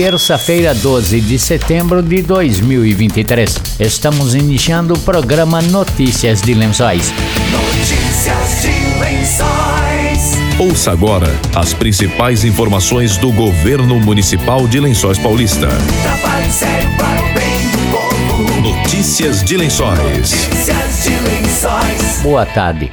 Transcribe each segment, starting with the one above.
terça-feira, 12 de setembro de 2023. Estamos iniciando o programa Notícias de Lençóis. Notícias de Lençóis. Ouça agora as principais informações do governo municipal de Lençóis Paulista. Trabalho sério para o bem do povo. Notícias de Lençóis. Notícias de Lençóis. Boa tarde.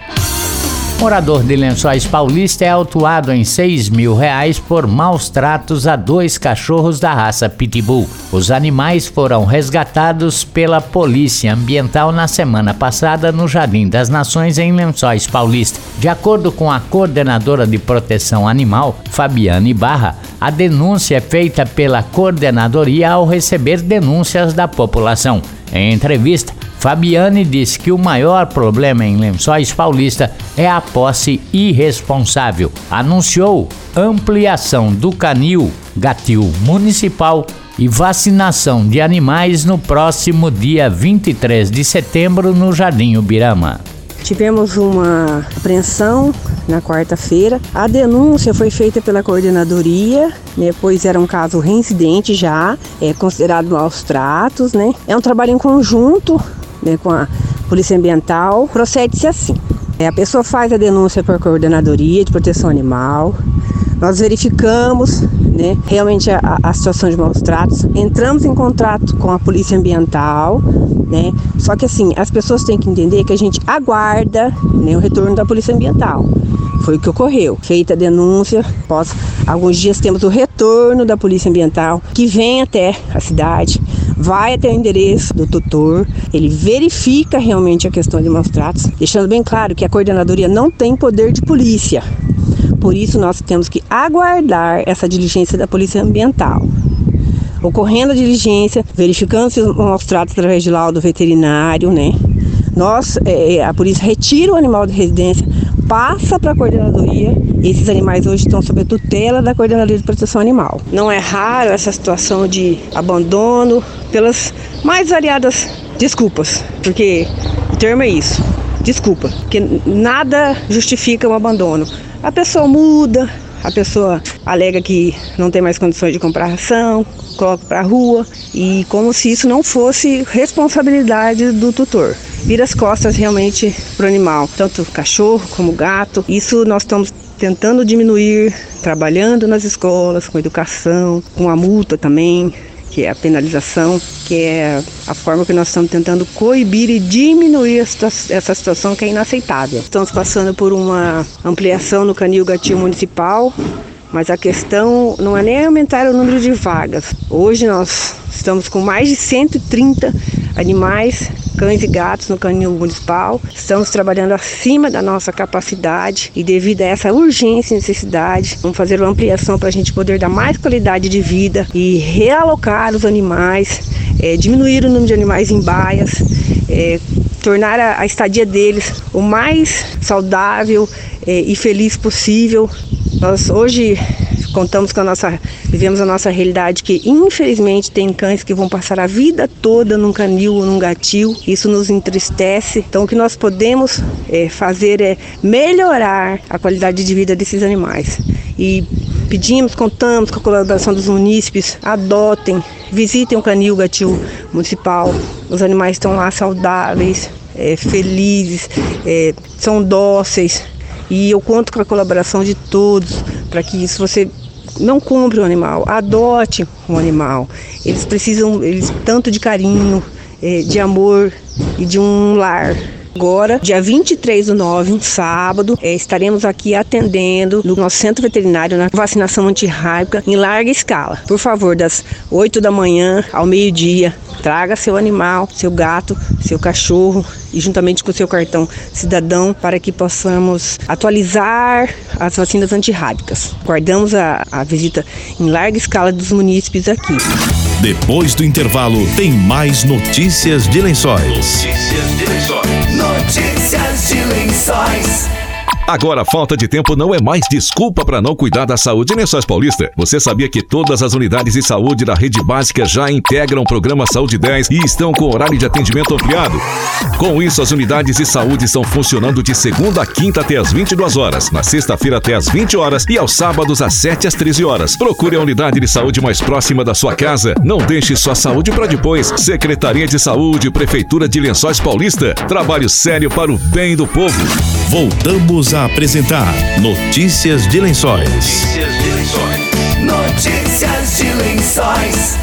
Morador de Lençóis Paulista é autuado em 6 mil reais por maus tratos a dois cachorros da raça Pitbull. Os animais foram resgatados pela Polícia Ambiental na semana passada no Jardim das Nações, em Lençóis Paulista. De acordo com a coordenadora de proteção animal, Fabiane Barra, a denúncia é feita pela coordenadoria ao receber denúncias da população. Em entrevista, Fabiane disse que o maior problema em Lençóis Paulista é a posse irresponsável. Anunciou ampliação do canil gatil municipal e vacinação de animais no próximo dia 23 de setembro no Jardim Ubirama. Tivemos uma apreensão na quarta-feira. A denúncia foi feita pela coordenadoria, né, pois era um caso reincidente já, é considerado maus tratos, né? É um trabalho em conjunto né, com a Polícia Ambiental. Procede-se assim. É, a pessoa faz a denúncia a coordenadoria de proteção animal. Nós verificamos né, realmente a, a, situação de maus tratos, entramos em contato com a Polícia Ambiental, né? Só que assim, as pessoas têm que entender que a gente aguarda né, o retorno da Polícia Ambiental. Foi o que ocorreu. Feita a denúncia, após alguns dias temos o retorno da Polícia Ambiental, que vem até a cidade, vai até o endereço do tutor, ele verifica realmente a questão de maus tratos, deixando bem claro que a coordenadoria não tem poder de polícia. Por isso, nós temos que aguardar essa diligência da Polícia Ambiental. Ocorrendo a diligência, verificando se os maus tratos através de laudo veterinário, né? Nós, é, a polícia retira o animal de residência, passa para a coordenadoria. Esses animais hoje estão sob a tutela da Coordenadoria de Proteção Animal. Não é raro essa situação de abandono pelas mais variadas desculpas, porque o termo é isso, desculpa, que nada justifica um abandono. A pessoa muda, a pessoa alega que não tem mais condições de comprar ração, coloca para a rua e como se isso não fosse responsabilidade do tutor. Vira as costas realmente para o animal, tanto cachorro como gato. Isso nós estamos tentando diminuir, trabalhando nas escolas, com educação, com a multa também, que é a penalização, que é a forma que nós estamos tentando coibir e diminuir essa situação que é inaceitável. Estamos passando por uma ampliação no canil gatil municipal, mas a questão não é nem aumentar o número de vagas. Hoje nós estamos com mais de 130 animais cães e gatos no canil municipal. Estamos trabalhando acima da nossa capacidade e devido a essa urgência e necessidade, vamos fazer uma ampliação para a gente poder dar mais qualidade de vida e realocar os animais, é, diminuir o número de animais em baias, é, tornar a, a, estadia deles o mais saudável é, e feliz possível. Nós hoje contamos com a nossa, vivemos a nossa realidade que infelizmente tem cães que vão passar a vida toda num canil ou num gatil. Isso nos entristece. Então o que nós podemos é, fazer é melhorar a qualidade de vida desses animais. E pedimos, contamos com a colaboração dos munícipes, adotem, visitem o canil gatil municipal. Os animais estão lá saudáveis, é, felizes, é, são dóceis. E eu conto com a colaboração de todos para que isso você não compre um animal, adote um animal. Eles precisam eles, tanto de carinho, é, de amor e de um lar. Agora, dia 23 do 9, um sábado, é, estaremos aqui atendendo no nosso centro veterinário na vacinação antirrábica em larga escala. Por favor, das 8 da manhã ao meio-dia, traga seu animal, seu gato, seu cachorro e juntamente com o seu cartão cidadão para que possamos atualizar as vacinas antirrábicas. Guardamos a, a visita em larga escala dos munícipes aqui. Depois do intervalo, tem mais notícias de lençóis. Notícias de lençóis. Notícias de lençóis. Agora, falta de tempo não é mais desculpa para não cuidar da saúde em Lençóis Paulista. Você sabia que todas as unidades de saúde da rede básica já integram o programa Saúde 10 e estão com horário de atendimento ampliado? Com isso, as unidades de saúde estão funcionando de segunda a quinta até as 22 horas, na sexta-feira até as 20 horas e aos sábados às 7 às 13 horas. Procure a unidade de saúde mais próxima da sua casa. Não deixe sua saúde para depois. Secretaria de Saúde, Prefeitura de Lençóis Paulista. Trabalho sério para o bem do povo. Voltamos a apresentar Notícias de Lençóis. Notícias de Lençóis. Notícias de Lençóis.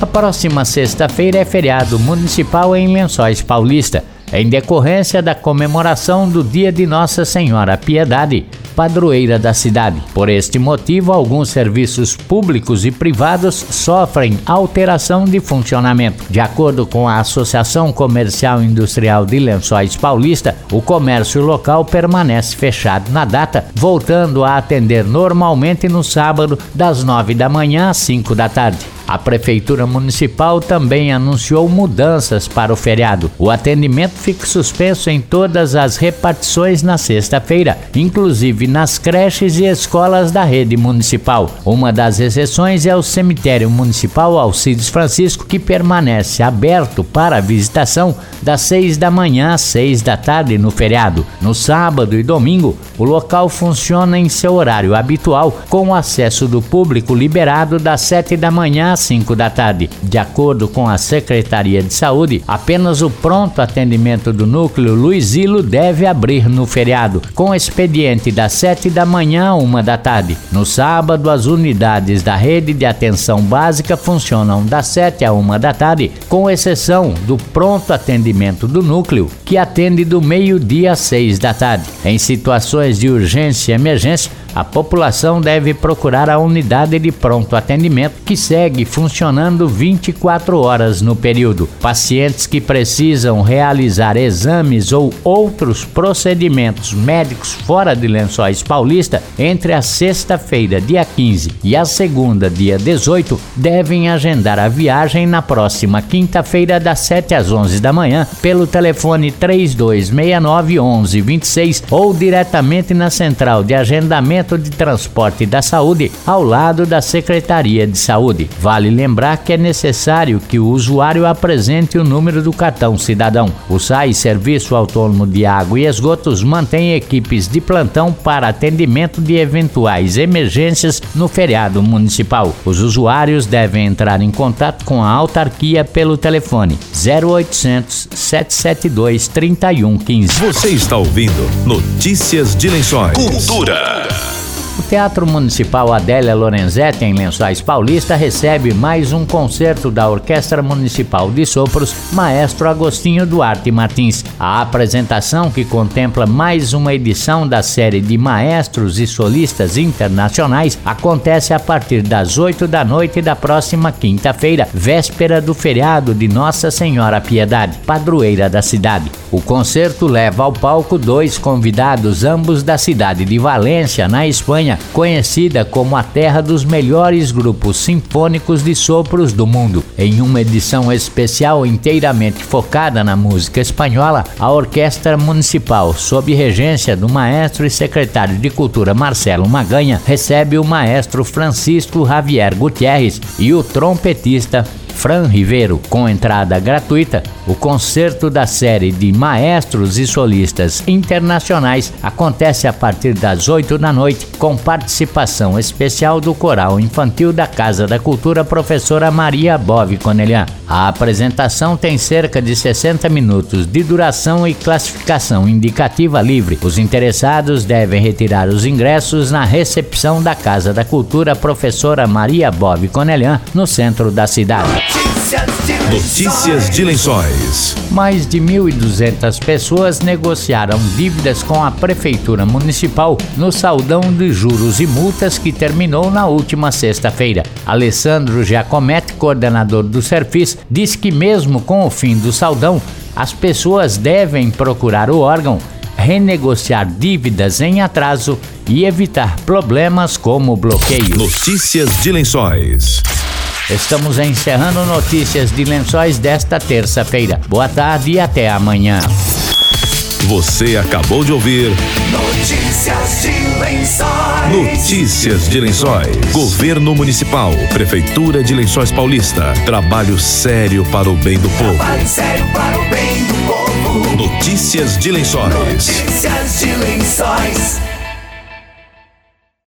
A próxima sexta-feira é feriado municipal em Lençóis Paulista, em decorrência da comemoração do Dia de Nossa Senhora Piedade, padroeira da cidade. Por este motivo, alguns serviços públicos e privados sofrem alteração de funcionamento. De acordo com a Associação Comercial Industrial de Lençóis Paulista, o comércio local permanece fechado na data, voltando a atender normalmente no sábado, das 9 da manhã às 5 da tarde. A Prefeitura Municipal também anunciou mudanças para o feriado. O atendimento fica suspenso em todas as repartições na sexta-feira, inclusive nas creches e escolas da rede municipal. Uma das exceções é o cemitério municipal Alcides Francisco, que permanece aberto para visitação das 6 da manhã às 6 da tarde no feriado. No sábado e domingo, o local funciona em seu horário habitual, com acesso do público liberado das 7 da manhã às 5 da tarde. De acordo com a Secretaria de Saúde, apenas o pronto atendimento do núcleo Luizilo deve abrir no feriado, com expediente das 7 da manhã a 1 da tarde. No sábado, as unidades da rede de atenção básica funcionam das 7 a 1 da tarde, com exceção do pronto atendimento do núcleo, que atende do meio-dia às 6 da tarde. Em situações de urgência e emergência, a população deve procurar a unidade de pronto atendimento que segue funcionando 24 horas no período. Pacientes que precisam realizar exames ou outros procedimentos médicos fora de Lençóis Paulista entre a sexta-feira, dia 15, e a segunda, dia 18, devem agendar a viagem na próxima quinta-feira, das 7 às 11 da manhã, pelo telefone 3269 1126 ou diretamente na central de agendamento de Transporte da Saúde, ao lado da Secretaria de Saúde. Vale lembrar que é necessário que o usuário apresente o número do cartão cidadão. O SAI, Serviço Autônomo de Água e Esgotos, mantém equipes de plantão para atendimento de eventuais emergências no feriado municipal. Os usuários devem entrar em contato com a autarquia pelo telefone 0800 772 3115. Você está ouvindo Notícias de Lençóis. Cultura. O Teatro Municipal Adélia Lorenzetti, em Lençóis Paulista, recebe mais um concerto da Orquestra Municipal de Sopros, Maestro Agostinho Duarte Martins. A apresentação, que contempla mais uma edição da série de maestros e solistas internacionais, acontece a partir das 8 da noite da próxima quinta-feira, véspera do feriado de Nossa Senhora Piedade, padroeira da cidade. O concerto leva ao palco dois convidados, ambos da cidade de Valência, na Espanha, conhecida como a terra dos melhores grupos sinfônicos de sopros do mundo. Em uma edição especial inteiramente focada na música espanhola, a Orquestra Municipal, sob regência do maestro e secretário de Cultura Marcelo Maganha, recebe o maestro Francisco Javier Gutierrez e o trompetista Fran Ribeiro, com entrada gratuita, o concerto da série de maestros e solistas internacionais acontece a partir das 8 da noite, com participação especial do Coral Infantil da Casa da Cultura Professora Maria Bove Conelian. A apresentação tem cerca de 60 minutos de duração e classificação indicativa livre. Os interessados devem retirar os ingressos na recepção da Casa da Cultura Professora Maria Bove Conelian, no centro da cidade. Notícias de Notícias de Lençóis. Mais de 1.200 pessoas negociaram dívidas com a Prefeitura Municipal no saldão de juros e multas que terminou na última sexta-feira. Alessandro Giacometti, coordenador do Serfis, diz que, mesmo com o fim do saldão, as pessoas devem procurar o órgão, renegociar dívidas em atraso e evitar problemas como bloqueios. Notícias de Lençóis. Estamos encerrando notícias de lençóis desta terça-feira. Boa tarde e até amanhã. Você acabou de ouvir Notícias de Lençóis. Notícias de Lençóis. Governo Municipal, Prefeitura de Lençóis Paulista. Trabalho sério para o bem do povo. Trabalho sério para o bem do povo. Notícias de Lençóis. Notícias de Lençóis.